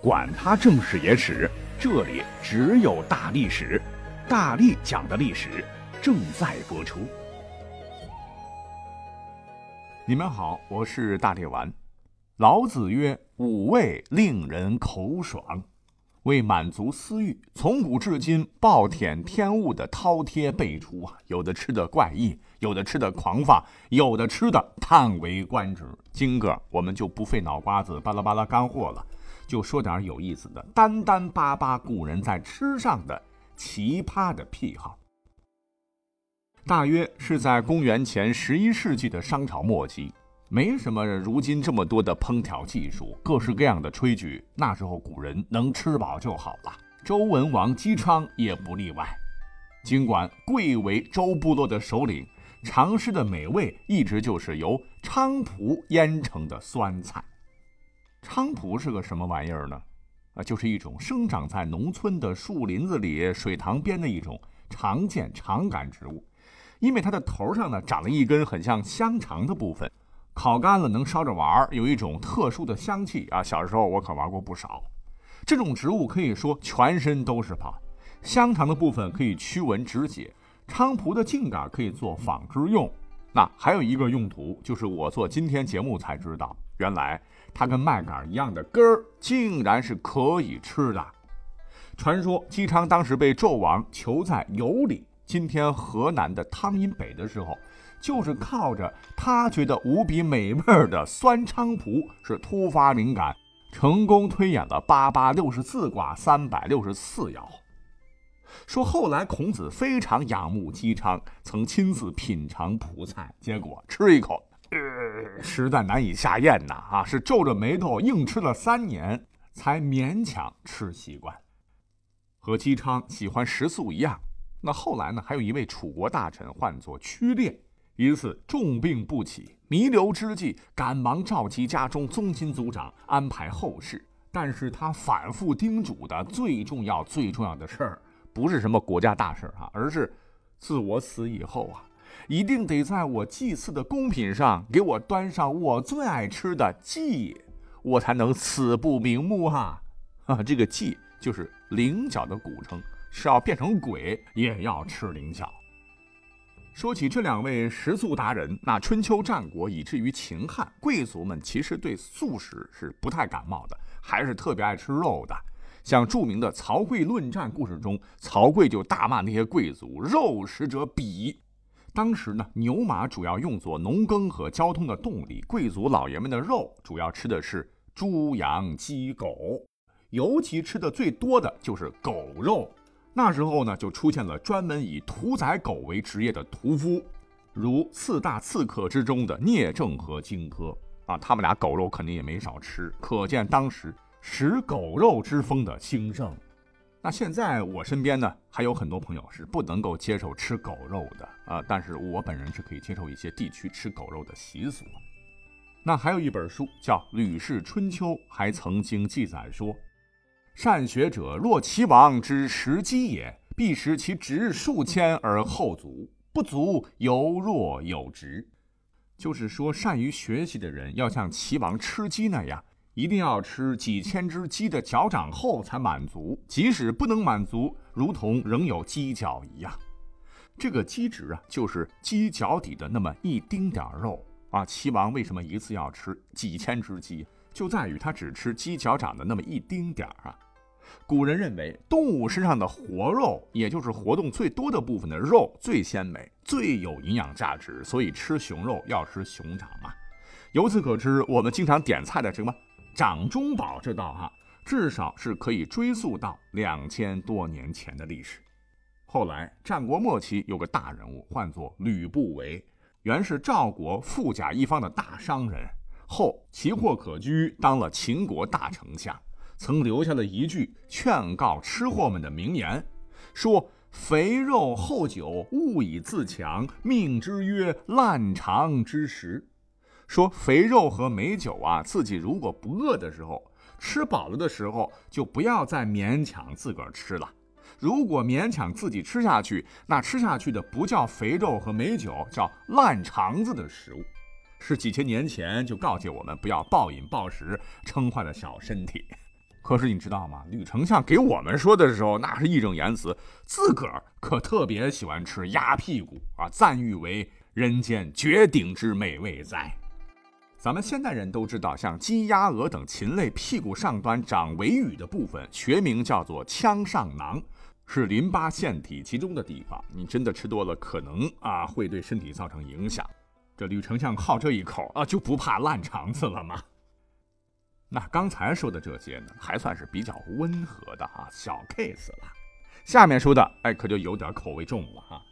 管他正史野史，这里只有大历史，大力讲的历史正在播出。你们好，我是大力丸。老子曰：“五味令人口爽。”为满足私欲，从古至今暴殄天物的饕餮辈出啊！有的吃的怪异，有的吃的狂放，有的吃的叹为观止。今个我们就不费脑瓜子巴拉巴拉干货了。就说点有意思的，单单巴巴古人在吃上的奇葩的癖好。大约是在公元前十一世纪的商朝末期，没什么如今这么多的烹调技术，各式各样的炊具，那时候古人能吃饱就好了。周文王姬昌也不例外。尽管贵为周部落的首领，尝试的美味一直就是由菖蒲腌成的酸菜。菖蒲是个什么玩意儿呢？啊，就是一种生长在农村的树林子里、水塘边的一种常见长杆植物。因为它的头上呢长了一根很像香肠的部分，烤干了能烧着玩儿，有一种特殊的香气啊。小时候我可玩过不少。这种植物可以说全身都是宝，香肠的部分可以驱蚊止血，菖蒲的茎杆可以做纺织用。那还有一个用途，就是我做今天节目才知道，原来。它跟麦秆一样的根儿，竟然是可以吃的。传说姬昌当时被纣王囚在羑里（今天河南的汤阴北）的时候，就是靠着他觉得无比美味的酸菖蒲，是突发灵感，成功推演了八八六十四卦三百六十四爻。说后来孔子非常仰慕姬昌，曾亲自品尝蒲菜，结果吃一口。实在难以下咽呐！啊，是皱着眉头硬吃了三年，才勉强吃习惯。和姬昌喜欢食素一样，那后来呢？还有一位楚国大臣唤作屈烈，一次重病不起，弥留之际，赶忙召集家中宗亲族长安排后事。但是他反复叮嘱的最重要、最重要的事儿，不是什么国家大事啊，而是自我死以后啊。一定得在我祭祀的贡品上给我端上我最爱吃的祭，我才能死不瞑目哈！啊，这个祭就是菱角的古称，是要变成鬼也要吃菱角。说起这两位食素达人，那春秋战国以至于秦汉，贵族们其实对素食是不太感冒的，还是特别爱吃肉的。像著名的曹刿论战故事中，曹刿就大骂那些贵族：“肉食者鄙。”当时呢，牛马主要用作农耕和交通的动力，贵族老爷们的肉主要吃的是猪、羊、鸡、狗，尤其吃的最多的就是狗肉。那时候呢，就出现了专门以屠宰狗为职业的屠夫，如四大刺客之中的聂政和荆轲啊，他们俩狗肉肯定也没少吃，可见当时食狗肉之风的兴盛。那现在我身边呢，还有很多朋友是不能够接受吃狗肉的啊，但是我本人是可以接受一些地区吃狗肉的习俗。那还有一本书叫《吕氏春秋》，还曾经记载说：“善学者若其王之食鸡也，必食其直数千而后足，不足犹若有直。”就是说，善于学习的人要像齐王吃鸡那样。一定要吃几千只鸡的脚掌后才满足，即使不能满足，如同仍有鸡脚一样。这个鸡指啊，就是鸡脚底的那么一丁点儿肉啊。齐王为什么一次要吃几千只鸡？就在于他只吃鸡脚掌的那么一丁点儿啊。古人认为，动物身上的活肉，也就是活动最多的部分的肉最鲜美，最有营养价值，所以吃熊肉要吃熊掌嘛。由此可知，我们经常点菜的什么？掌中宝这道哈，至少是可以追溯到两千多年前的历史。后来战国末期有个大人物，唤作吕不韦，原是赵国富甲一方的大商人，后奇货可居，当了秦国大丞相，曾留下了一句劝告吃货们的名言，说：“肥肉厚酒，勿以自强，命之曰烂肠之食。”说肥肉和美酒啊，自己如果不饿的时候，吃饱了的时候，就不要再勉强自个儿吃了。如果勉强自己吃下去，那吃下去的不叫肥肉和美酒，叫烂肠子的食物。是几千年前就告诫我们不要暴饮暴食，撑坏了小身体。可是你知道吗？吕丞相给我们说的时候，那是义正言辞，自个儿可特别喜欢吃鸭屁股啊，赞誉为人间绝顶之美味哉。咱们现代人都知道，像鸡、鸭、鹅等禽类屁股上端长尾羽的部分，学名叫做腔上囊，是淋巴腺体集中的地方。你真的吃多了，可能啊会对身体造成影响。这吕丞相好这一口啊，就不怕烂肠子了吗？那刚才说的这些呢，还算是比较温和的啊，小 case 了。下面说的，哎，可就有点口味重了哈。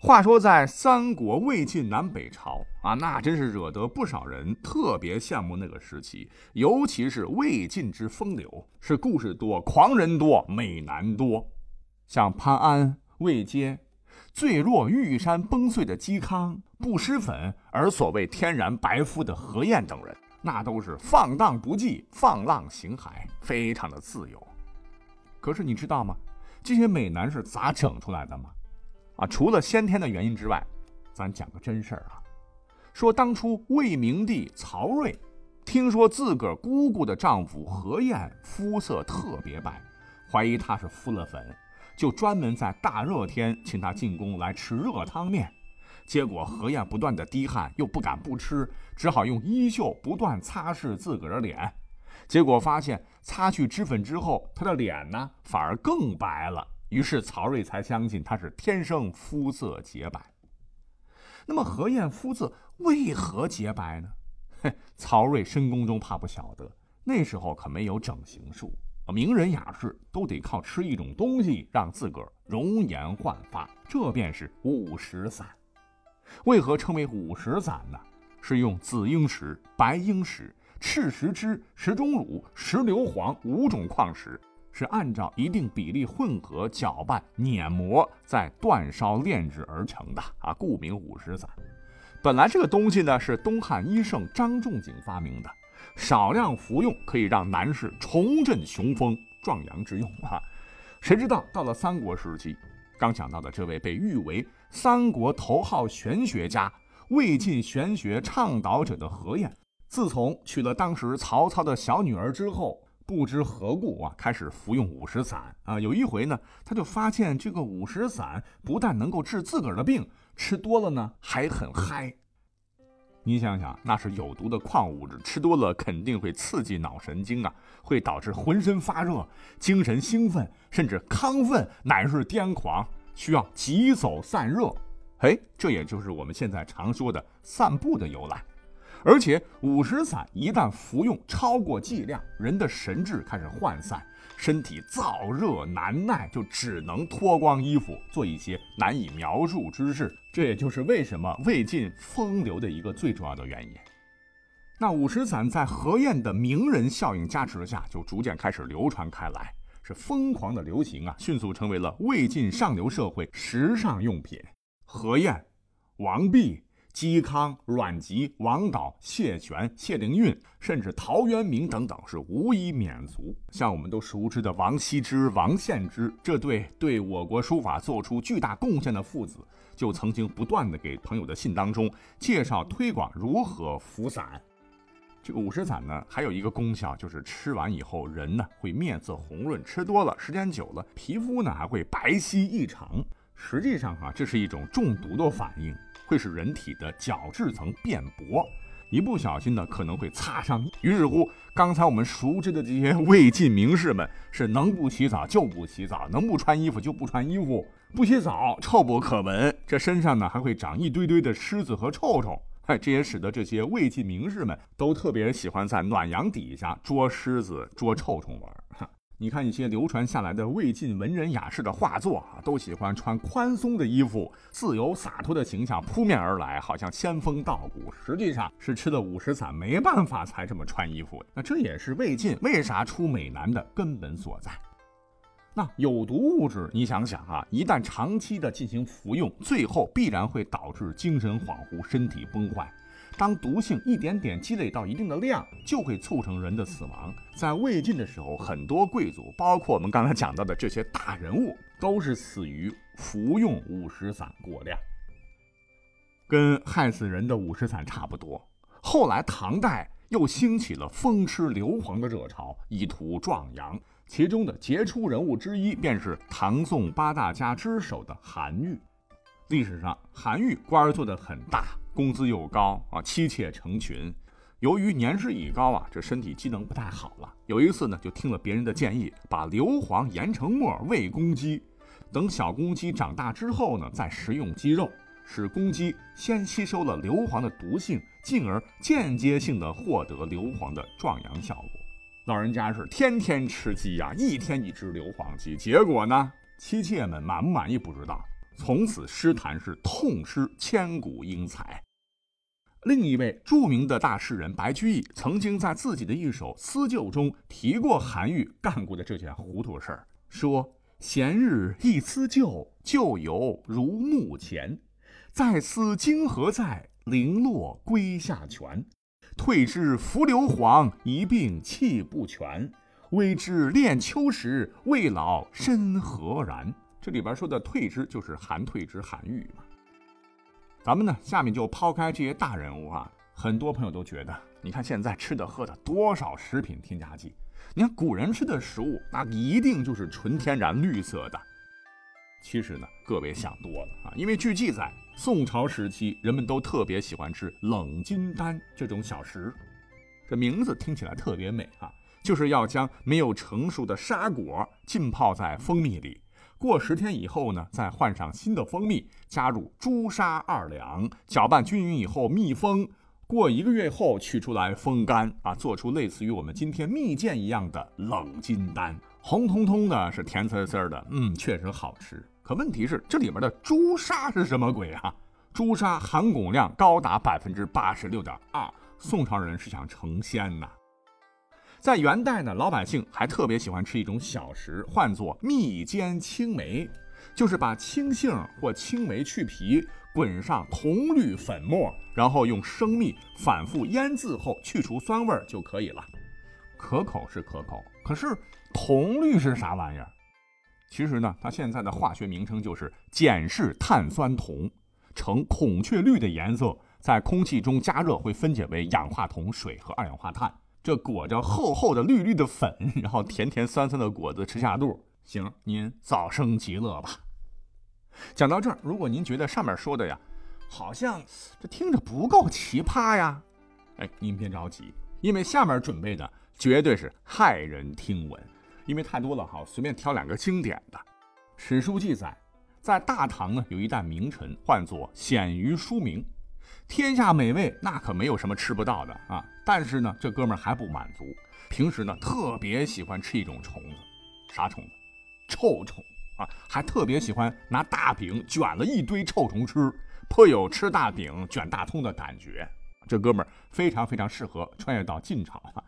话说在三国、魏晋南北朝啊，那真是惹得不少人特别羡慕那个时期，尤其是魏晋之风流，是故事多、狂人多、美男多。像潘安、魏阶，最弱玉山崩碎的嵇康，不施粉而所谓天然白肤的何晏等人。那都是放荡不羁、放浪形骸，非常的自由。可是你知道吗？这些美男是咋整出来的吗？啊，除了先天的原因之外，咱讲个真事儿啊。说当初魏明帝曹睿，听说自个儿姑姑的丈夫何晏肤色特别白，怀疑他是敷了粉，就专门在大热天请他进宫来吃热汤面。结果何晏不断的滴汗，又不敢不吃，只好用衣袖不断擦拭自个儿的脸。结果发现擦去脂粉之后，他的脸呢反而更白了。于是曹睿才相信他是天生肤色洁白。那么何晏肤色为何洁白呢？嘿，曹睿深宫中怕不晓得，那时候可没有整形术，名人雅士都得靠吃一种东西让自个儿容颜焕发，这便是五石散。为何称为五石散呢？是用紫英石、白英石、赤石脂、石钟乳、石硫磺五种矿石，是按照一定比例混合搅拌碾磨，再煅烧炼制而成的啊，故名五石散。本来这个东西呢是东汉医圣张仲景发明的，少量服用可以让男士重振雄风、壮阳之用啊。谁知道到了三国时期，刚讲到的这位被誉为。三国头号玄学家、魏晋玄学倡导者的何晏，自从娶了当时曹操的小女儿之后，不知何故啊，开始服用五石散啊。有一回呢，他就发现这个五石散不但能够治自个儿的病，吃多了呢还很嗨。你想想，那是有毒的矿物质，吃多了肯定会刺激脑神经啊，会导致浑身发热、精神兴奋，甚至亢奋乃至癫狂。需要急走散热，哎，这也就是我们现在常说的散步的由来。而且五石散一旦服用超过剂量，人的神志开始涣散，身体燥热难耐，就只能脱光衣服做一些难以描述之事。这也就是为什么魏晋风流的一个最重要的原因。那五石散在何晏的名人效应加持下，就逐渐开始流传开来。是疯狂的流行啊，迅速成为了魏晋上流社会时尚用品。何晏、王弼、嵇康、阮籍、王导、谢玄、谢灵运，甚至陶渊明等等，是无一免俗。像我们都熟知的王羲之、王献之这对对我国书法做出巨大贡献的父子，就曾经不断的给朋友的信当中介绍推广如何服散。这个五石散呢，还有一个功效，就是吃完以后人呢会面色红润，吃多了时间久了，皮肤呢还会白皙异常。实际上哈，这是一种中毒的反应，会使人体的角质层变薄，一不小心呢可能会擦伤。于是乎，刚才我们熟知的这些魏晋名士们，是能不洗澡就不洗澡，能不穿衣服就不穿衣服，不洗澡臭不可闻，这身上呢还会长一堆堆的虱子和臭虫。哎，这也使得这些魏晋名士们都特别喜欢在暖阳底下捉虱子、捉臭虫玩。你看一些流传下来的魏晋文人雅士的画作啊，都喜欢穿宽松的衣服，自由洒脱的形象扑面而来，好像仙风道骨。实际上是吃了五石散没办法才这么穿衣服。那这也是魏晋为啥出美男的根本所在。那有毒物质，你想想啊，一旦长期的进行服用，最后必然会导致精神恍惚、身体崩坏。当毒性一点点积累到一定的量，就会促成人的死亡。在魏晋的时候，很多贵族，包括我们刚才讲到的这些大人物，都是死于服用五石散过量。跟害死人的五石散差不多。后来唐代又兴起了风吃硫磺的热潮，以图壮阳。其中的杰出人物之一，便是唐宋八大家之首的韩愈。历史上，韩愈官儿做得很大，工资又高啊，妻妾成群。由于年事已高啊，这身体机能不太好了。有一次呢，就听了别人的建议，把硫磺研成末喂公鸡，等小公鸡长大之后呢，再食用鸡肉，使公鸡先吸收了硫磺的毒性，进而间接性的获得硫磺的壮阳效果。老人家是天天吃鸡呀，一天一只硫磺鸡。结果呢，妻妾们满不满意不知道。从此诗坛是痛失千古英才。另一位著名的大诗人白居易，曾经在自己的一首思旧中提过韩愈干过的这件糊涂事儿，说：“闲日一思旧，旧游如目前。再思今何在？零落归下泉。”退之伏硫磺，一病气不全。未知恋秋时，未老身何然？这里边说的退之，就是韩退之韩愈嘛。咱们呢，下面就抛开这些大人物啊，很多朋友都觉得，你看现在吃的喝的多少食品添加剂？你看古人吃的食物，那一定就是纯天然绿色的。其实呢，各位想多了啊！因为据记载，宋朝时期人们都特别喜欢吃冷金丹这种小食，这名字听起来特别美啊！就是要将没有成熟的沙果浸泡在蜂蜜里，过十天以后呢，再换上新的蜂蜜，加入朱砂二两，搅拌均匀以后密封，过一个月后取出来风干啊，做出类似于我们今天蜜饯一样的冷金丹。红彤彤的，是甜丝丝的，嗯，确实好吃。可问题是，这里面的朱砂是什么鬼啊？朱砂含汞量高达百分之八十六点二，宋朝人是想成仙呐。在元代呢，老百姓还特别喜欢吃一种小食，唤作蜜煎青梅，就是把青杏或青梅去皮，滚上铜绿粉末，然后用生蜜反复腌制后去除酸味就可以了。可口是可口，可是。铜绿是啥玩意儿？其实呢，它现在的化学名称就是碱式碳酸铜，呈孔雀绿的颜色，在空气中加热会分解为氧化铜、水和二氧化碳。这裹着厚厚的绿绿的粉，然后甜甜酸酸的果子吃下肚，行，您早生极乐吧。讲到这儿，如果您觉得上面说的呀，好像这听着不够奇葩呀，哎，您别着急，因为下面准备的绝对是骇人听闻。因为太多了哈，随便挑两个经典的。史书记载，在大唐呢，有一代名臣，唤作鲜于书名。天下美味，那可没有什么吃不到的啊。但是呢，这哥们儿还不满足，平时呢特别喜欢吃一种虫子，啥虫子？臭虫啊！还特别喜欢拿大饼卷了一堆臭虫吃，颇有吃大饼卷大葱的感觉。这哥们儿非常非常适合穿越到晋朝啊。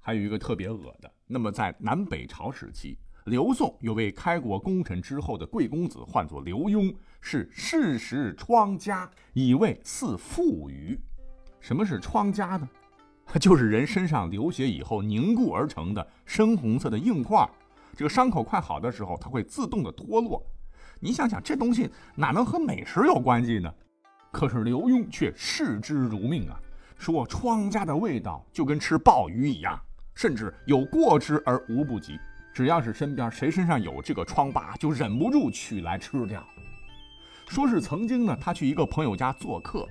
还有一个特别恶的，那么在南北朝时期，刘宋有位开国功臣之后的贵公子，唤作刘墉，是世时疮痂，以为似负鱼。什么是疮痂呢？就是人身上流血以后凝固而成的深红色的硬块，这个伤口快好的时候，它会自动的脱落。你想想，这东西哪能和美食有关系呢？可是刘墉却视之如命啊，说疮痂的味道就跟吃鲍鱼一样。甚至有过之而无不及，只要是身边谁身上有这个疮疤，就忍不住取来吃掉。说是曾经呢，他去一个朋友家做客，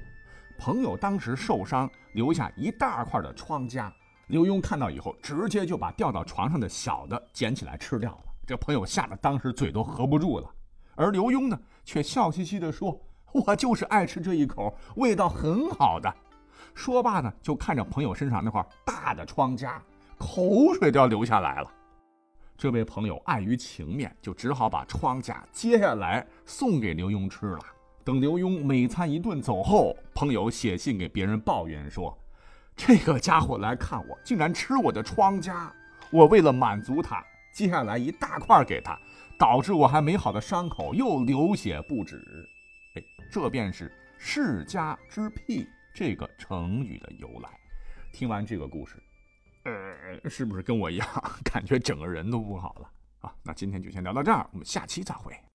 朋友当时受伤，留下一大块的疮痂。刘墉看到以后，直接就把掉到床上的小的捡起来吃掉了。这朋友吓得当时嘴都合不住了，而刘墉呢，却笑嘻嘻地说：“我就是爱吃这一口，味道很好的。”说罢呢，就看着朋友身上那块大的疮痂。口水都要流下来了，这位朋友碍于情面，就只好把疮痂接下来送给刘墉吃了。等刘墉每餐一顿走后，朋友写信给别人抱怨说：“这个家伙来看我，竟然吃我的疮痂。我为了满足他，接下来一大块给他，导致我还没好的伤口又流血不止。”哎，这便是“世家之癖”这个成语的由来。听完这个故事。呃，是不是跟我一样，感觉整个人都不好了啊？那今天就先聊到这儿，我们下期再会。